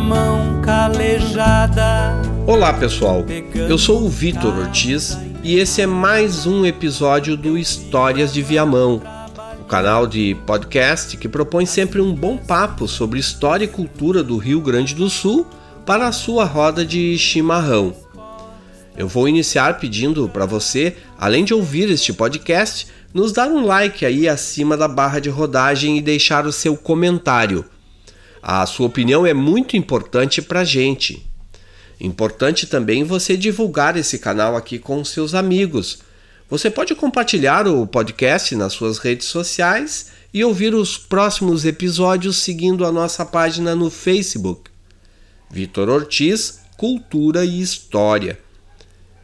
mão calejada. Olá pessoal, eu sou o Vitor Ortiz e esse é mais um episódio do Histórias de Viamão, o canal de podcast que propõe sempre um bom papo sobre história e cultura do Rio Grande do Sul para a sua roda de chimarrão. Eu vou iniciar pedindo para você, além de ouvir este podcast, nos dar um like aí acima da barra de rodagem e deixar o seu comentário. A sua opinião é muito importante para a gente. Importante também você divulgar esse canal aqui com seus amigos. Você pode compartilhar o podcast nas suas redes sociais e ouvir os próximos episódios seguindo a nossa página no Facebook. Vitor Ortiz, Cultura e História.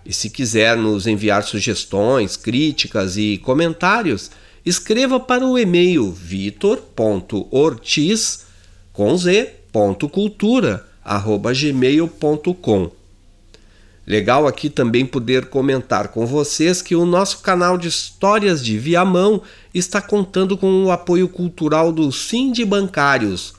E se quiser nos enviar sugestões, críticas e comentários, escreva para o e-mail vitor.ortiz com z.cultura@gmail.com. Legal aqui também poder comentar com vocês que o nosso canal de Histórias de Viamão está contando com o apoio cultural do Sind Bancários,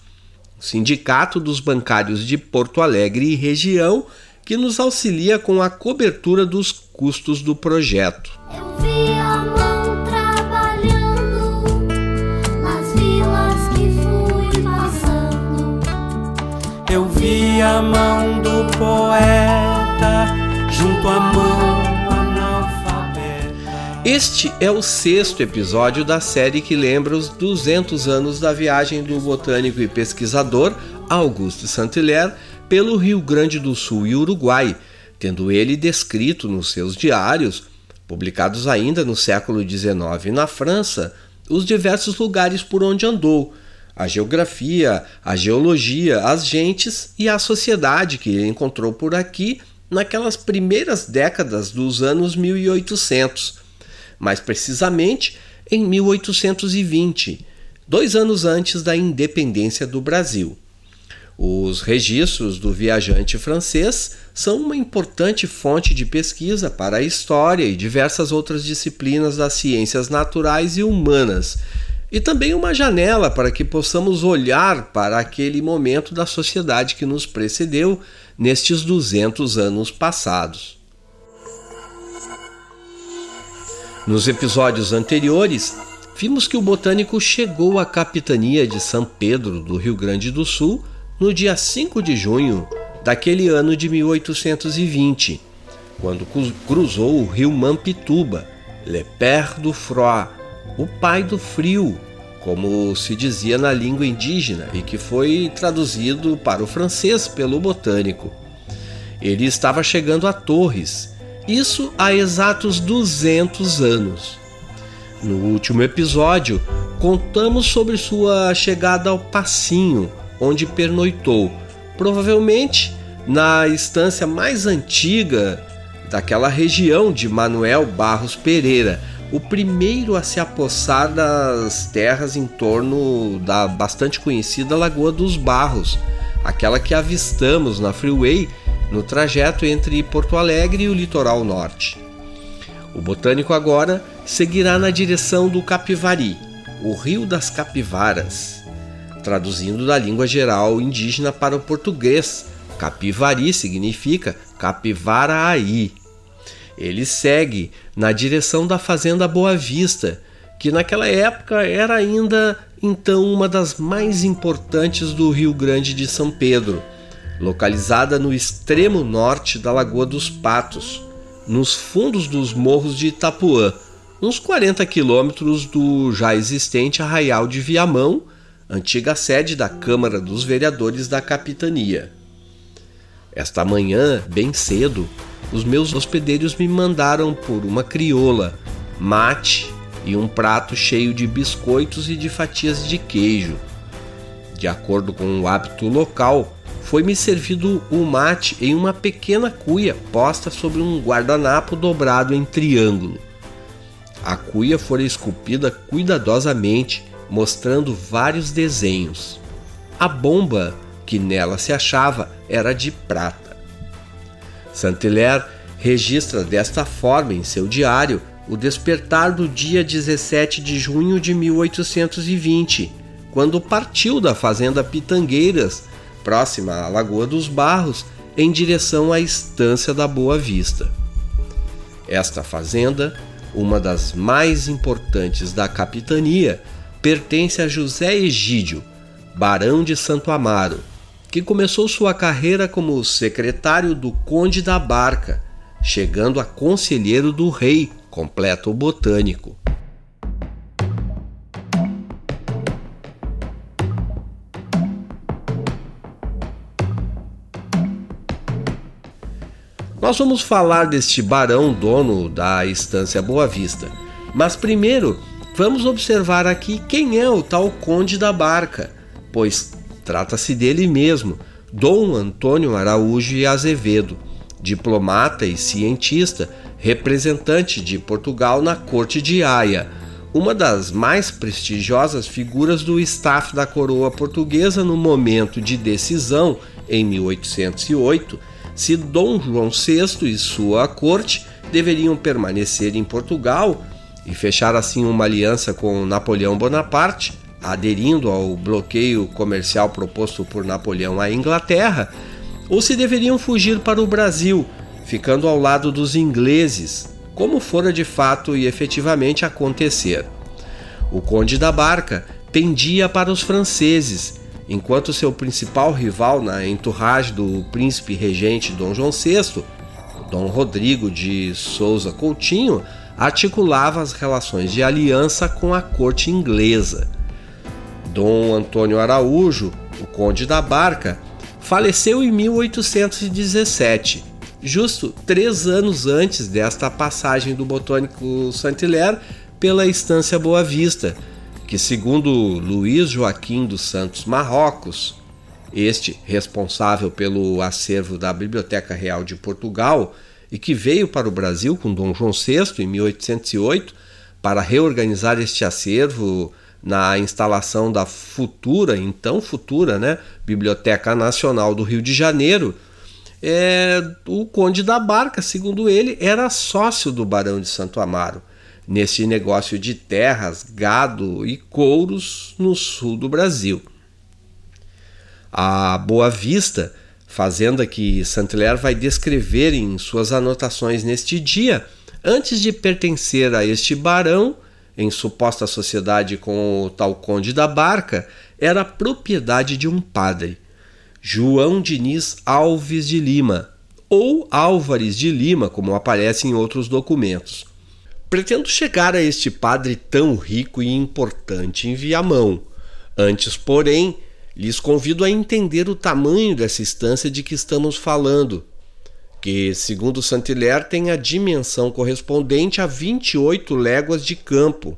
Sindicato dos Bancários de Porto Alegre e região, que nos auxilia com a cobertura dos custos do projeto. Vi a mão do poeta junto à mão analfabeta. Este é o sexto episódio da série que lembra os 200 anos da viagem do botânico e pesquisador Augusto Saint-Hilaire pelo Rio Grande do Sul e Uruguai, tendo ele descrito nos seus diários, publicados ainda no século XIX na França, os diversos lugares por onde andou, a geografia, a geologia, as gentes e a sociedade que ele encontrou por aqui naquelas primeiras décadas dos anos 1800, mais precisamente em 1820, dois anos antes da independência do Brasil. Os registros do viajante francês são uma importante fonte de pesquisa para a história e diversas outras disciplinas das ciências naturais e humanas, e também uma janela para que possamos olhar para aquele momento da sociedade que nos precedeu nestes 200 anos passados. Nos episódios anteriores, vimos que o botânico chegou à capitania de São Pedro, do Rio Grande do Sul, no dia 5 de junho daquele ano de 1820, quando cruzou o rio Mampituba, Le Père du Froid, o pai do frio, como se dizia na língua indígena e que foi traduzido para o francês pelo botânico. Ele estava chegando a Torres, isso há exatos 200 anos. No último episódio, contamos sobre sua chegada ao Passinho, onde pernoitou, provavelmente na estância mais antiga daquela região de Manuel Barros Pereira, o primeiro a se apossar das terras em torno da bastante conhecida Lagoa dos Barros, aquela que avistamos na Freeway no trajeto entre Porto Alegre e o litoral norte. O botânico agora seguirá na direção do Capivari, o Rio das Capivaras, traduzindo da língua geral indígena para o português. Capivari significa Capivaraí. Ele segue na direção da Fazenda Boa Vista, que naquela época era ainda então uma das mais importantes do Rio Grande de São Pedro, localizada no extremo norte da Lagoa dos Patos, nos fundos dos morros de Itapuã, uns 40 quilômetros do já existente Arraial de Viamão antiga sede da Câmara dos Vereadores da Capitania. Esta manhã, bem cedo, os meus hospedeiros me mandaram por uma crioula, mate e um prato cheio de biscoitos e de fatias de queijo. De acordo com o hábito local, foi-me servido o mate em uma pequena cuia posta sobre um guardanapo dobrado em triângulo. A cuia fora esculpida cuidadosamente mostrando vários desenhos. A bomba que nela se achava era de prata. Saint-Hilaire registra desta forma em seu diário o despertar do dia 17 de junho de 1820, quando partiu da fazenda Pitangueiras próxima à Lagoa dos Barros, em direção à Estância da Boa Vista. Esta fazenda, uma das mais importantes da capitania, pertence a José Egídio, barão de Santo Amaro, que começou sua carreira como secretário do Conde da Barca, chegando a conselheiro do rei, completa o botânico. Nós vamos falar deste barão dono da estância Boa Vista, mas primeiro vamos observar aqui quem é o tal Conde da Barca, pois trata-se dele mesmo, Dom Antônio Araújo e Azevedo, diplomata e cientista, representante de Portugal na corte de Haia, uma das mais prestigiosas figuras do staff da coroa portuguesa no momento de decisão, em 1808, se Dom João VI e sua corte deveriam permanecer em Portugal e fechar assim uma aliança com Napoleão Bonaparte, aderindo ao bloqueio comercial proposto por Napoleão à Inglaterra, ou se deveriam fugir para o Brasil, ficando ao lado dos ingleses, como fora de fato e efetivamente acontecer. O Conde da Barca pendia para os franceses, enquanto seu principal rival na entourage do príncipe regente Dom João VI, Dom Rodrigo de Souza Coutinho, articulava as relações de aliança com a corte inglesa. Dom Antônio Araújo, o Conde da Barca, faleceu em 1817, justo três anos antes desta passagem do botânico Saint-Hilaire pela Estância Boa Vista, que, segundo Luiz Joaquim dos Santos Marrocos, este responsável pelo acervo da Biblioteca Real de Portugal e que veio para o Brasil com Dom João VI em 1808 para reorganizar este acervo na instalação da futura, então futura, né, Biblioteca Nacional do Rio de Janeiro, é, o Conde da Barca, segundo ele, era sócio do Barão de Santo Amaro, nesse negócio de terras, gado e couros no sul do Brasil. A Boa Vista, fazenda que Saint-Hilaire vai descrever em suas anotações neste dia, antes de pertencer a este barão, em suposta sociedade com o tal conde da barca, era propriedade de um padre, João Diniz Alves de Lima, ou Álvares de Lima, como aparece em outros documentos. Pretendo chegar a este padre tão rico e importante em Viamão. Antes, porém, lhes convido a entender o tamanho dessa estância de que estamos falando, que, segundo Saint-Hilaire, tem a dimensão correspondente a 28 léguas de campo.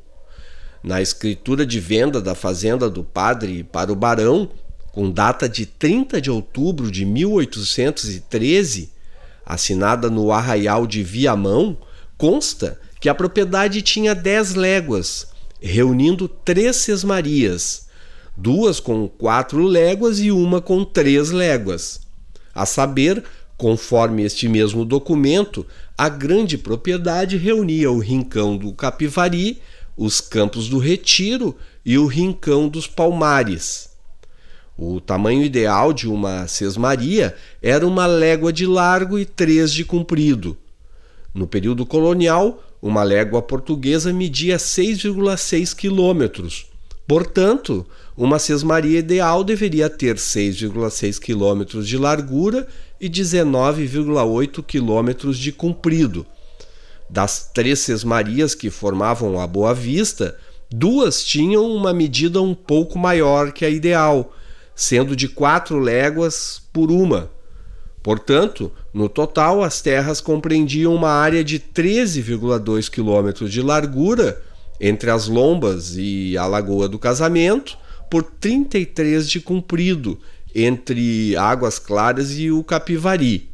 Na escritura de venda da fazenda do padre para o barão, com data de 30 de outubro de 1813, assinada no arraial de Viamão, consta que a propriedade tinha 10 léguas, reunindo três sesmarias, duas com quatro léguas e uma com três léguas. A saber, Conforme este mesmo documento, a grande propriedade reunia o rincão do Capivari, os campos do Retiro e o rincão dos Palmares. O tamanho ideal de uma sesmaria era uma légua de largo e três de comprido. No período colonial, uma légua portuguesa media 6,6 quilômetros. Portanto, uma sesmaria ideal deveria ter 6,6 quilômetros de largura e 19,8 quilômetros de comprido. Das três sesmarias que formavam a Boa Vista, duas tinham uma medida um pouco maior que a ideal, sendo de quatro léguas por uma. Portanto, no total, as terras compreendiam uma área de 13,2 quilômetros de largura entre as lombas e a Lagoa do Casamento, por 33 de comprido entre Águas Claras e o Capivari,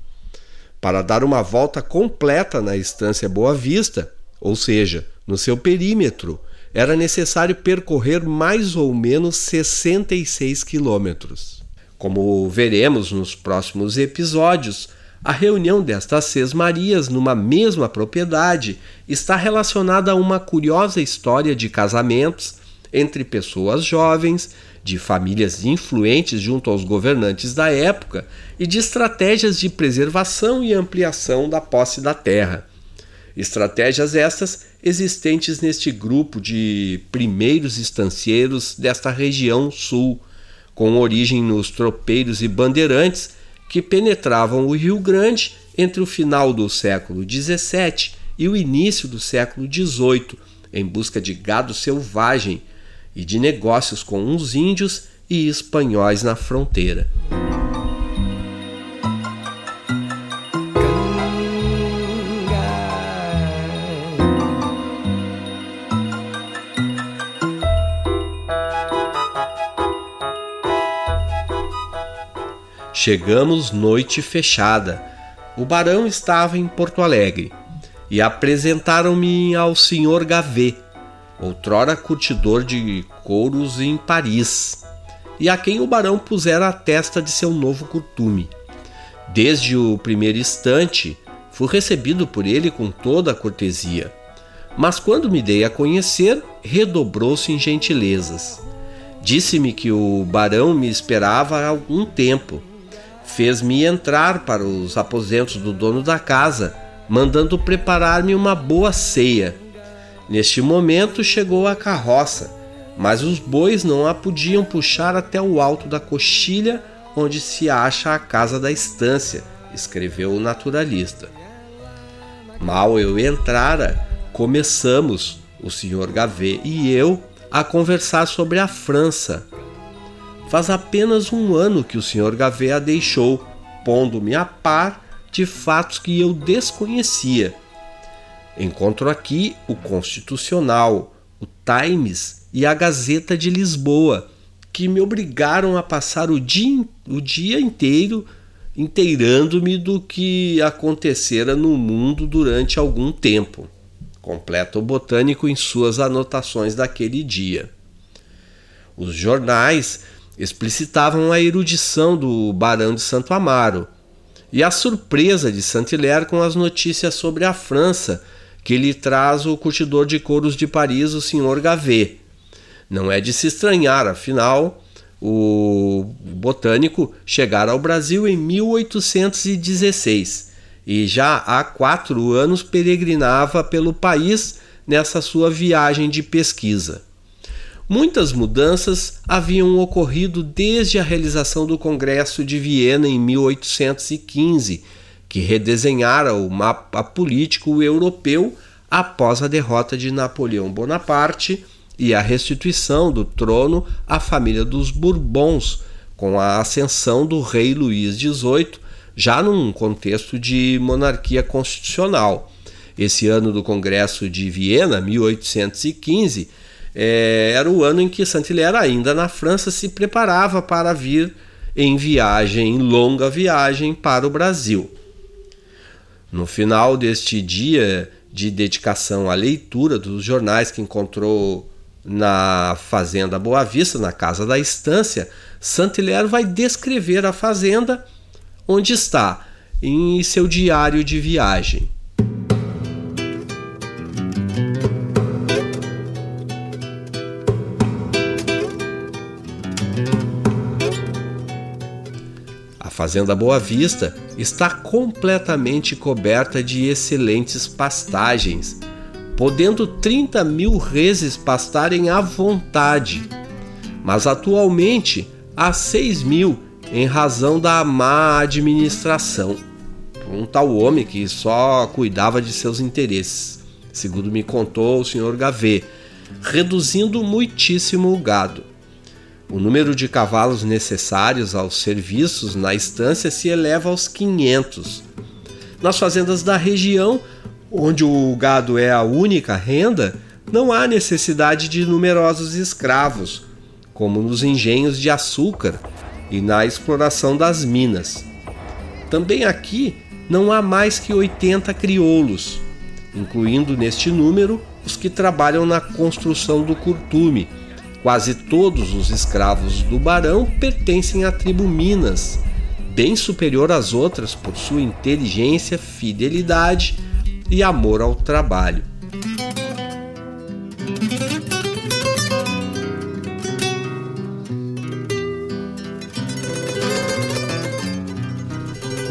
para dar uma volta completa na estância Boa Vista, ou seja, no seu perímetro, era necessário percorrer mais ou menos 66 quilômetros. Como veremos nos próximos episódios, a reunião destas seis Marias numa mesma propriedade está relacionada a uma curiosa história de casamentos entre pessoas jovens de famílias influentes junto aos governantes da época e de estratégias de preservação e ampliação da posse da terra. Estratégias estas existentes neste grupo de primeiros estancieiros desta região sul, com origem nos tropeiros e bandeirantes que penetravam o Rio Grande entre o final do século XVII e o início do século XVIII, em busca de gado selvagem e de negócios com os índios e espanhóis na fronteira. Chegamos noite fechada. O barão estava em Porto Alegre e apresentaram-me ao senhor Gavet, outrora curtidor de couros em Paris, e a quem o barão pusera a testa de seu novo costume. Desde o primeiro instante, fui recebido por ele com toda a cortesia, mas quando me dei a conhecer, redobrou-se em gentilezas. Disse-me que o barão me esperava há algum tempo fez-me entrar para os aposentos do dono da casa, mandando preparar-me uma boa ceia. Neste momento chegou a carroça, mas os bois não a podiam puxar até o alto da coxilha onde se acha a casa da estância, escreveu o naturalista. Mal eu entrara, começamos, o senhor Gavet e eu, a conversar sobre a França, Faz apenas um ano que o Sr. Gavet a deixou, pondo-me a par de fatos que eu desconhecia. Encontro aqui o Constitucional, o Times e a Gazeta de Lisboa, que me obrigaram a passar o dia, o dia inteiro inteirando-me do que acontecera no mundo durante algum tempo. Completa o botânico em suas anotações daquele dia. Os jornais explicitavam a erudição do Barão de Santo Amaro e a surpresa de Saint-Hilaire com as notícias sobre a França que lhe traz o curtidor de couros de Paris, o Sr. Gavet. Não é de se estranhar, afinal, o botânico chegara ao Brasil em 1816 e já há quatro anos peregrinava pelo país nessa sua viagem de pesquisa. Muitas mudanças haviam ocorrido desde a realização do Congresso de Viena em 1815, que redesenhara o mapa político europeu após a derrota de Napoleão Bonaparte e a restituição do trono à família dos Bourbons, com a ascensão do rei Luís XVIII, já num contexto de monarquia constitucional. Esse ano do Congresso de Viena, 1815, é, era o ano em que Saint-Hilaire, ainda na França, se preparava para vir em viagem, em longa viagem para o Brasil. No final deste dia de dedicação à leitura dos jornais que encontrou na Fazenda Boa Vista, na Casa da Estância, Saint-Hilaire vai descrever a fazenda onde está em seu diário de viagem. Fazenda Boa Vista está completamente coberta de excelentes pastagens, podendo 30 mil reses pastarem à vontade, mas atualmente há 6 mil em razão da má administração um tal homem que só cuidava de seus interesses, segundo me contou o Sr. Gavet, reduzindo muitíssimo o gado. O número de cavalos necessários aos serviços na estância se eleva aos 500. Nas fazendas da região, onde o gado é a única renda, não há necessidade de numerosos escravos, como nos engenhos de açúcar e na exploração das minas. Também aqui não há mais que 80 crioulos, incluindo neste número os que trabalham na construção do curtume Quase todos os escravos do barão pertencem à tribo Minas, bem superior às outras por sua inteligência, fidelidade e amor ao trabalho.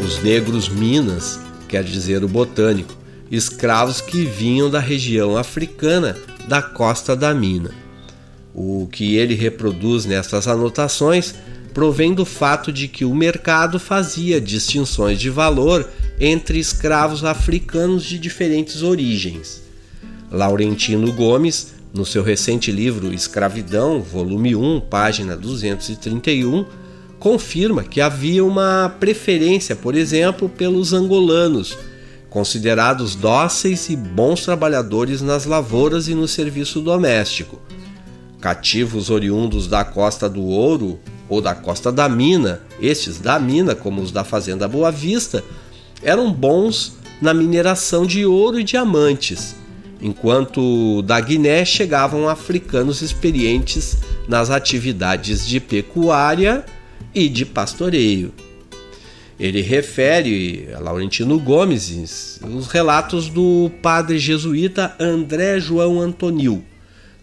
Os negros Minas, quer dizer o botânico, escravos que vinham da região africana da costa da mina. O que ele reproduz nessas anotações provém do fato de que o mercado fazia distinções de valor entre escravos africanos de diferentes origens. Laurentino Gomes, no seu recente livro Escravidão, volume 1, página 231, confirma que havia uma preferência, por exemplo, pelos angolanos, considerados dóceis e bons trabalhadores nas lavouras e no serviço doméstico. Cativos oriundos da Costa do Ouro ou da Costa da Mina, estes da mina, como os da Fazenda Boa Vista, eram bons na mineração de ouro e diamantes, enquanto da Guiné chegavam africanos experientes nas atividades de pecuária e de pastoreio. Ele refere a Laurentino Gomes os relatos do padre jesuíta André João Antonil,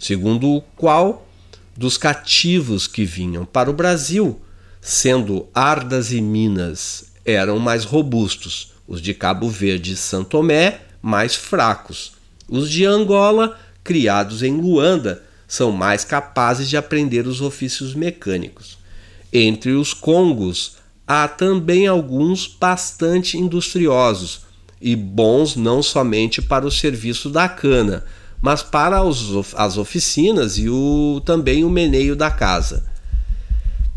segundo o qual dos cativos que vinham para o Brasil, sendo Ardas e Minas eram mais robustos, os de Cabo Verde e São Tomé mais fracos. Os de Angola, criados em Luanda, são mais capazes de aprender os ofícios mecânicos. Entre os congos, há também alguns bastante industriosos e bons não somente para o serviço da cana, mas para os, as oficinas e o, também o meneio da casa.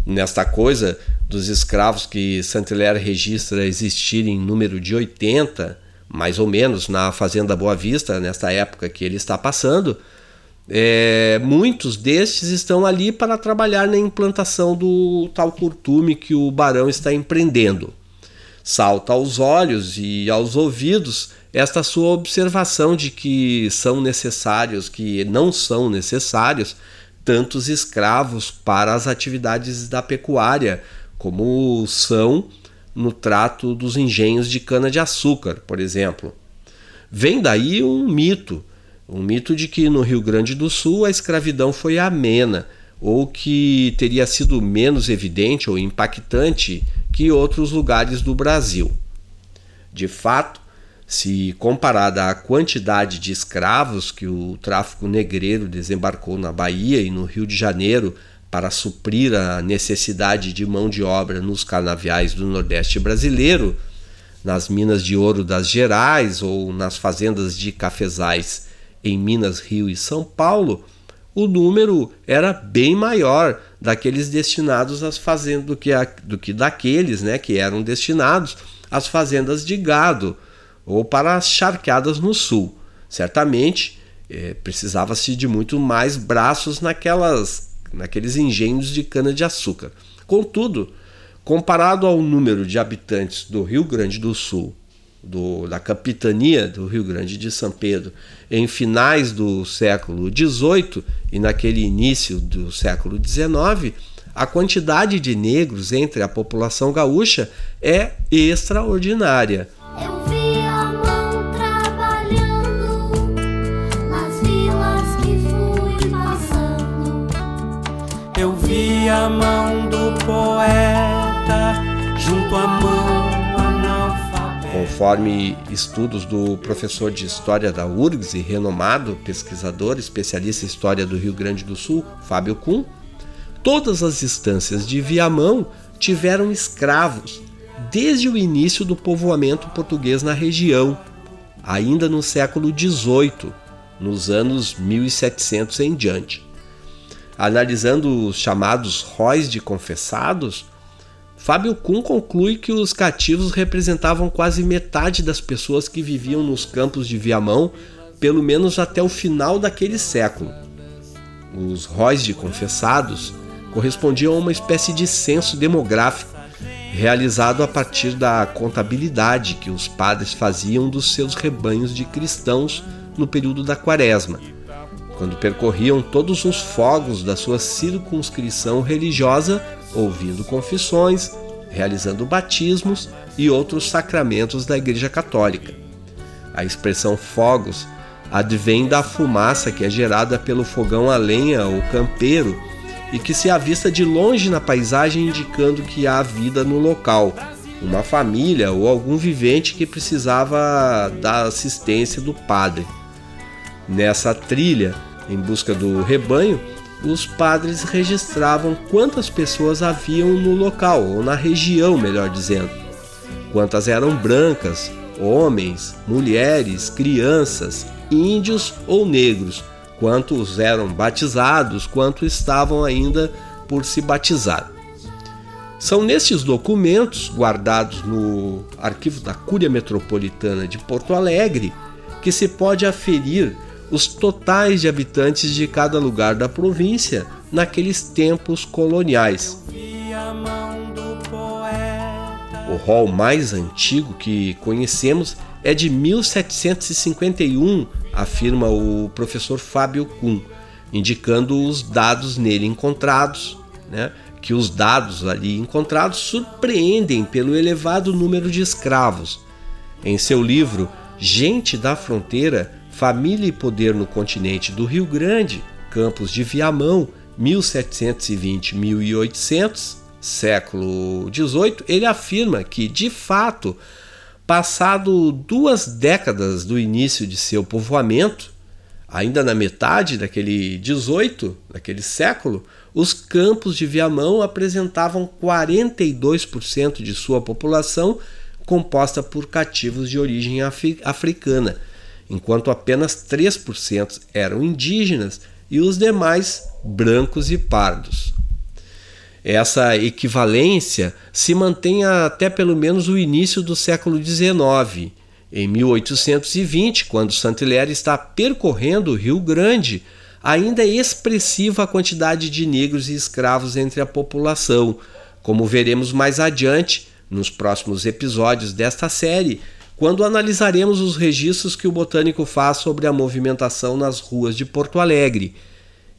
Nesta coisa dos escravos que Saint-Hilaire registra existirem em número de 80, mais ou menos, na Fazenda Boa Vista, nesta época que ele está passando, é, muitos destes estão ali para trabalhar na implantação do tal curtume que o barão está empreendendo. Salta aos olhos e aos ouvidos esta sua observação de que são necessários, que não são necessários, tantos escravos para as atividades da pecuária, como são no trato dos engenhos de cana-de-açúcar, por exemplo. Vem daí um mito, um mito de que no Rio Grande do Sul a escravidão foi amena, ou que teria sido menos evidente ou impactante que outros lugares do Brasil. De fato, se comparada à quantidade de escravos que o tráfico negreiro desembarcou na Bahia e no Rio de Janeiro para suprir a necessidade de mão de obra nos canaviais do Nordeste brasileiro, nas minas de ouro das Gerais ou nas fazendas de cafezais em Minas, Rio e São Paulo, o número era bem maior daqueles destinados às fazendas do que, a, do que daqueles né, que eram destinados às fazendas de gado ou para as charqueadas no sul. Certamente é, precisava-se de muito mais braços naquelas, naqueles engenhos de cana-de-açúcar. Contudo, comparado ao número de habitantes do Rio Grande do Sul, do, da capitania do Rio Grande de São Pedro, em finais do século XVIII e naquele início do século XIX, a quantidade de negros entre a população gaúcha é extraordinária. A mão do poeta junto à mão analfabeta. Conforme estudos do professor de História da URGS e renomado pesquisador especialista em História do Rio Grande do Sul, Fábio Kuhn, todas as instâncias de Viamão tiveram escravos desde o início do povoamento português na região, ainda no século XVIII, nos anos 1700 em diante analisando os chamados róis de confessados, Fábio Kuhn conclui que os cativos representavam quase metade das pessoas que viviam nos campos de Viamão, pelo menos até o final daquele século. Os róis de confessados correspondiam a uma espécie de censo demográfico realizado a partir da contabilidade que os padres faziam dos seus rebanhos de cristãos no período da Quaresma quando percorriam todos os fogos da sua circunscrição religiosa, ouvindo confissões, realizando batismos e outros sacramentos da Igreja Católica. A expressão fogos advém da fumaça que é gerada pelo fogão a lenha ou campeiro e que se avista de longe na paisagem indicando que há vida no local, uma família ou algum vivente que precisava da assistência do padre. Nessa trilha, em busca do rebanho, os padres registravam quantas pessoas haviam no local, ou na região, melhor dizendo. Quantas eram brancas, homens, mulheres, crianças, índios ou negros, quantos eram batizados, quantos estavam ainda por se batizar. São nestes documentos, guardados no arquivo da Cúria Metropolitana de Porto Alegre, que se pode aferir os totais de habitantes de cada lugar da província naqueles tempos coloniais. O rol mais antigo que conhecemos é de 1751, afirma o professor Fábio Kuhn, indicando os dados nele encontrados, né? que os dados ali encontrados surpreendem pelo elevado número de escravos. Em seu livro Gente da Fronteira, Família e Poder no Continente do Rio Grande, Campos de Viamão, 1720-1800, século XVIII, ele afirma que, de fato, passado duas décadas do início de seu povoamento, ainda na metade daquele 18, daquele século, os campos de Viamão apresentavam 42% de sua população composta por cativos de origem africana enquanto apenas 3% eram indígenas e os demais brancos e pardos. Essa equivalência se mantém até pelo menos o início do século XIX. Em 1820, quando Saint-Hilaire está percorrendo o Rio Grande, ainda é expressiva a quantidade de negros e escravos entre a população, como veremos mais adiante nos próximos episódios desta série, quando analisaremos os registros que o botânico faz sobre a movimentação nas ruas de Porto Alegre,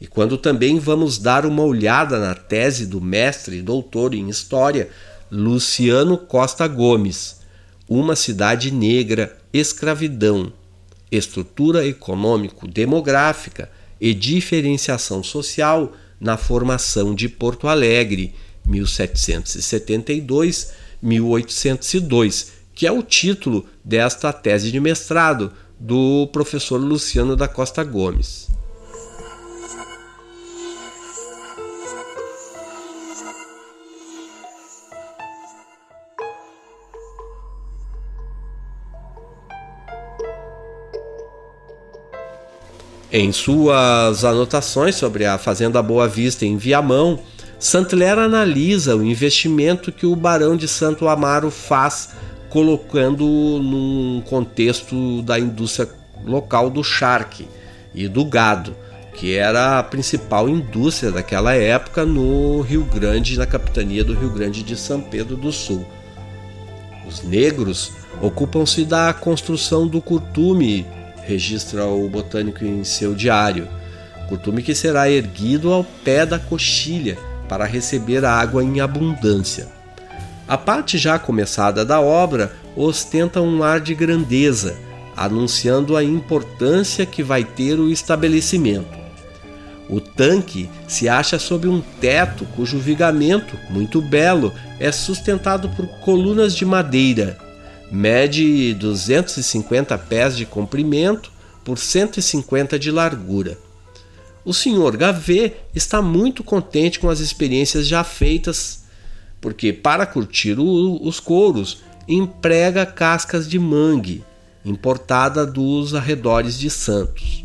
e quando também vamos dar uma olhada na tese do mestre e doutor em História Luciano Costa Gomes, Uma Cidade Negra, Escravidão, Estrutura Econômico-Demográfica e Diferenciação Social na Formação de Porto Alegre, 1772-1802 que é o título desta tese de mestrado do professor Luciano da Costa Gomes. Em suas anotações sobre a Fazenda Boa Vista em Viamão, Saint-Hilaire analisa o investimento que o Barão de Santo Amaro faz colocando num contexto da indústria local do charque e do gado, que era a principal indústria daquela época no Rio Grande, na capitania do Rio Grande de São Pedro do Sul. Os negros ocupam-se da construção do curtume, registra o botânico em seu diário. Curtume que será erguido ao pé da coxilha para receber água em abundância. A parte já começada da obra ostenta um ar de grandeza, anunciando a importância que vai ter o estabelecimento. O tanque se acha sob um teto cujo vigamento, muito belo, é sustentado por colunas de madeira. Mede 250 pés de comprimento por 150 de largura. O senhor Gavê está muito contente com as experiências já feitas porque para curtir o, os couros emprega cascas de mangue importada dos arredores de Santos.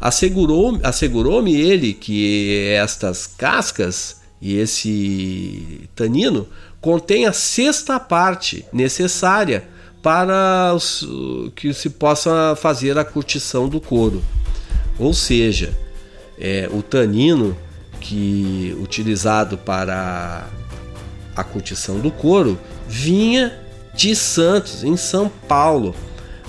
Assegurou-me assegurou ele que estas cascas e esse tanino contém a sexta parte necessária para os, que se possa fazer a curtição do couro. Ou seja, é, o tanino que utilizado para a curtição do couro vinha de Santos, em São Paulo.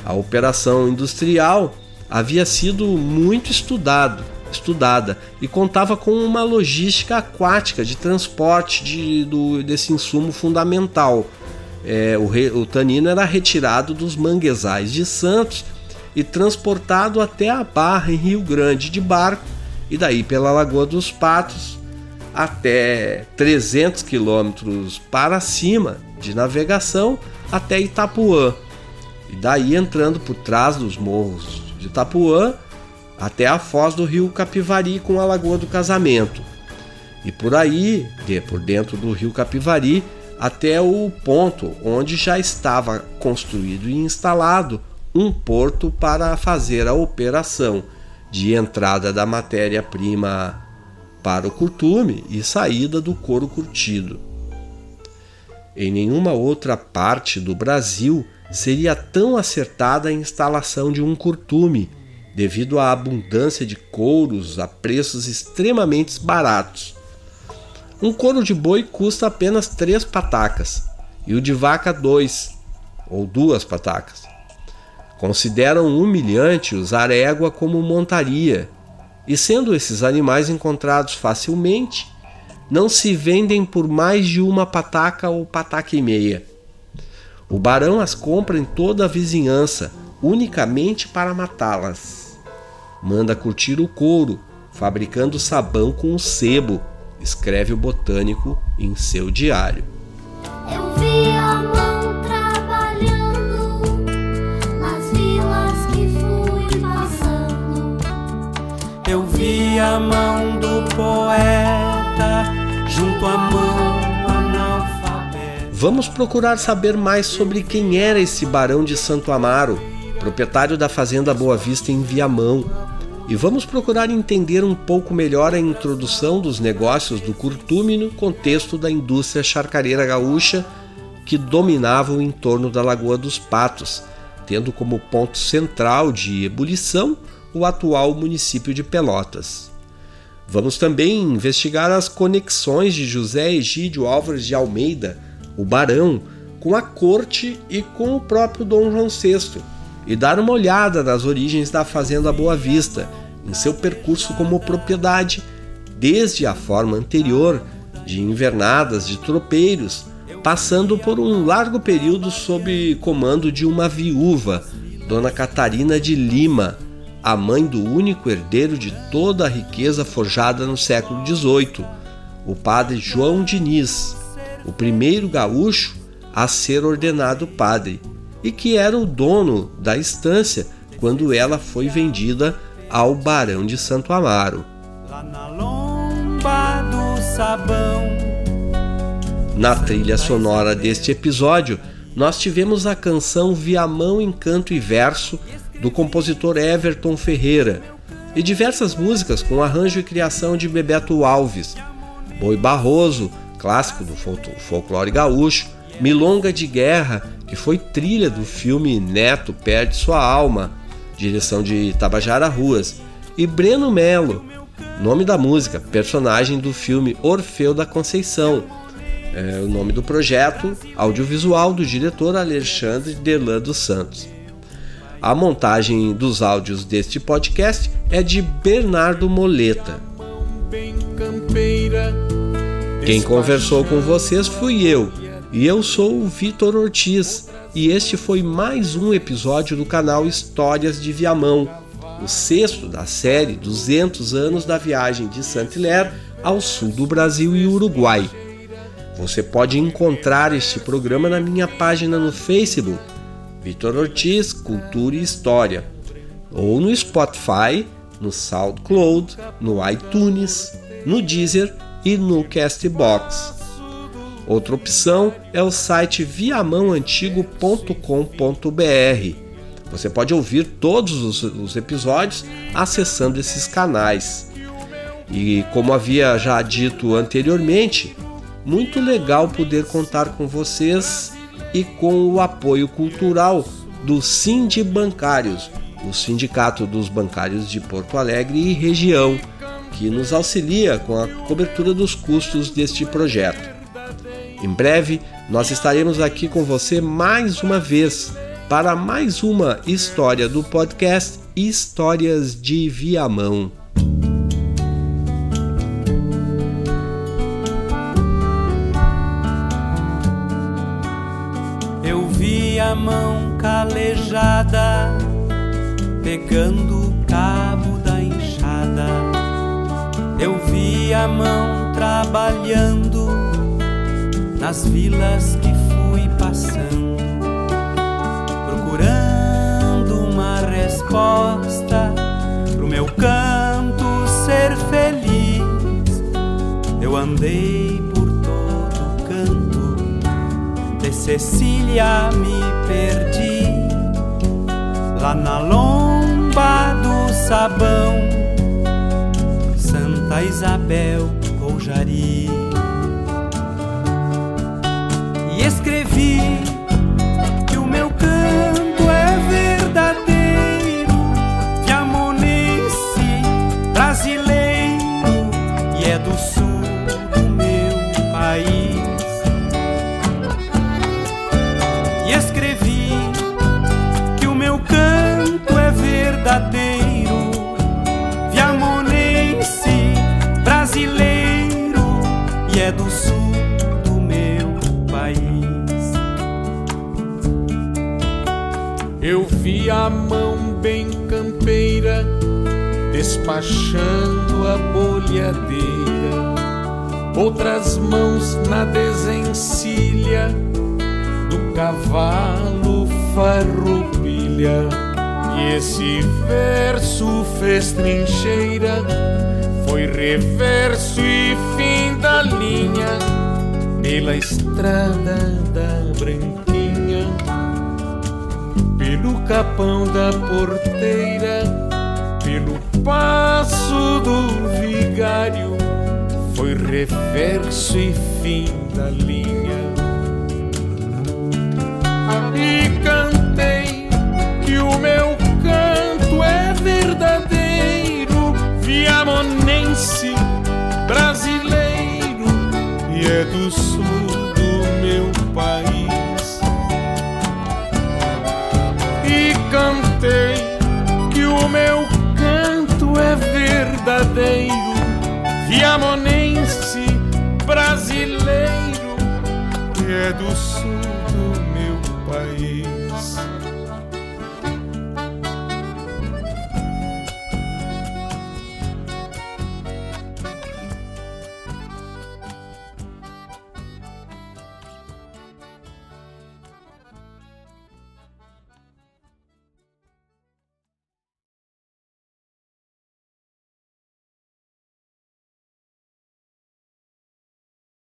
A operação industrial havia sido muito estudado, estudada e contava com uma logística aquática de transporte de, do, desse insumo fundamental. É, o, re, o tanino era retirado dos manguezais de Santos e transportado até a Barra em Rio Grande de barco e daí pela Lagoa dos Patos até 300 quilômetros para cima de navegação até Itapuã. E daí entrando por trás dos morros de Itapuã até a foz do rio Capivari com a Lagoa do Casamento. E por aí, por dentro do rio Capivari, até o ponto onde já estava construído e instalado um porto para fazer a operação de entrada da matéria-prima para o curtume e saída do couro curtido. Em nenhuma outra parte do Brasil seria tão acertada a instalação de um curtume, devido à abundância de couros a preços extremamente baratos. Um couro de boi custa apenas três patacas e o de vaca dois ou duas patacas. Consideram humilhante usar égua como montaria, e sendo esses animais encontrados facilmente, não se vendem por mais de uma pataca ou pataca e meia. O barão as compra em toda a vizinhança, unicamente para matá-las. Manda curtir o couro, fabricando sabão com o sebo, escreve o botânico em seu diário. Vi a mão do poeta junto à mão analfabeta. Vamos procurar saber mais sobre quem era esse barão de Santo Amaro, proprietário da fazenda Boa Vista em Viamão, e vamos procurar entender um pouco melhor a introdução dos negócios do curtume no contexto da indústria charcareira gaúcha que dominava o entorno da Lagoa dos Patos, tendo como ponto central de ebulição o atual município de Pelotas. Vamos também investigar as conexões de José Egídio Álvares de Almeida, o barão, com a corte e com o próprio Dom João VI e dar uma olhada nas origens da Fazenda Boa Vista, em seu percurso como propriedade, desde a forma anterior de invernadas de tropeiros, passando por um largo período sob comando de uma viúva, Dona Catarina de Lima, a mãe do único herdeiro de toda a riqueza forjada no século XVIII, o padre João Diniz, o primeiro gaúcho a ser ordenado padre e que era o dono da estância quando ela foi vendida ao Barão de Santo Amaro. Lá na lomba do sabão. Na trilha sonora deste episódio, nós tivemos a canção Viamão em Canto e Verso do compositor Everton Ferreira e diversas músicas com arranjo e criação de Bebeto Alves, Boi Barroso, clássico do folclore gaúcho, Milonga de Guerra, que foi trilha do filme Neto Perde Sua Alma, direção de Tabajara Ruas, e Breno Melo, nome da música, personagem do filme Orfeu da Conceição, é o nome do projeto audiovisual do diretor Alexandre Delan dos Santos. A montagem dos áudios deste podcast é de Bernardo Moleta. Quem conversou com vocês fui eu, e eu sou o Vitor Ortiz, e este foi mais um episódio do canal Histórias de Viamão, o sexto da série 200 anos da viagem de Saint-Hilaire ao sul do Brasil e Uruguai. Você pode encontrar este programa na minha página no Facebook, Vitor Ortiz Cultura e História, ou no Spotify, no SoundCloud, no iTunes, no Deezer e no Castbox. Outra opção é o site viamãoantigo.com.br. Você pode ouvir todos os, os, episódios acessando esses canais. E como havia já dito anteriormente, muito legal poder contar com vocês e com o apoio cultural do Sind Bancários, o Sindicato dos Bancários de Porto Alegre e região, que nos auxilia com a cobertura dos custos deste projeto. Em breve, nós estaremos aqui com você mais uma vez para mais uma história do podcast Histórias de Viamão. A mão calejada pegando o cabo da enxada. Eu vi a mão trabalhando nas vilas que fui passando, procurando uma resposta pro meu canto ser feliz. Eu andei de Cecília me perdi, lá na lomba do sabão, Santa Isabel ou Jari. E escrevi que o meu canto é verdadeiro, viamonense, brasileiro e é do sul a mão bem campeira despachando a bolhadeira, outras mãos na desencilha do cavalo farroupilha. E esse verso fez trincheira, foi reverso e fim da linha pela estrada da branquinha pelo capão da porteira, pelo passo do vigário, foi reverso e fim da linha. E cantei que o meu canto é verdadeiro, viamonense, brasileiro e é do sul viamonense, brasileiro e é do sul.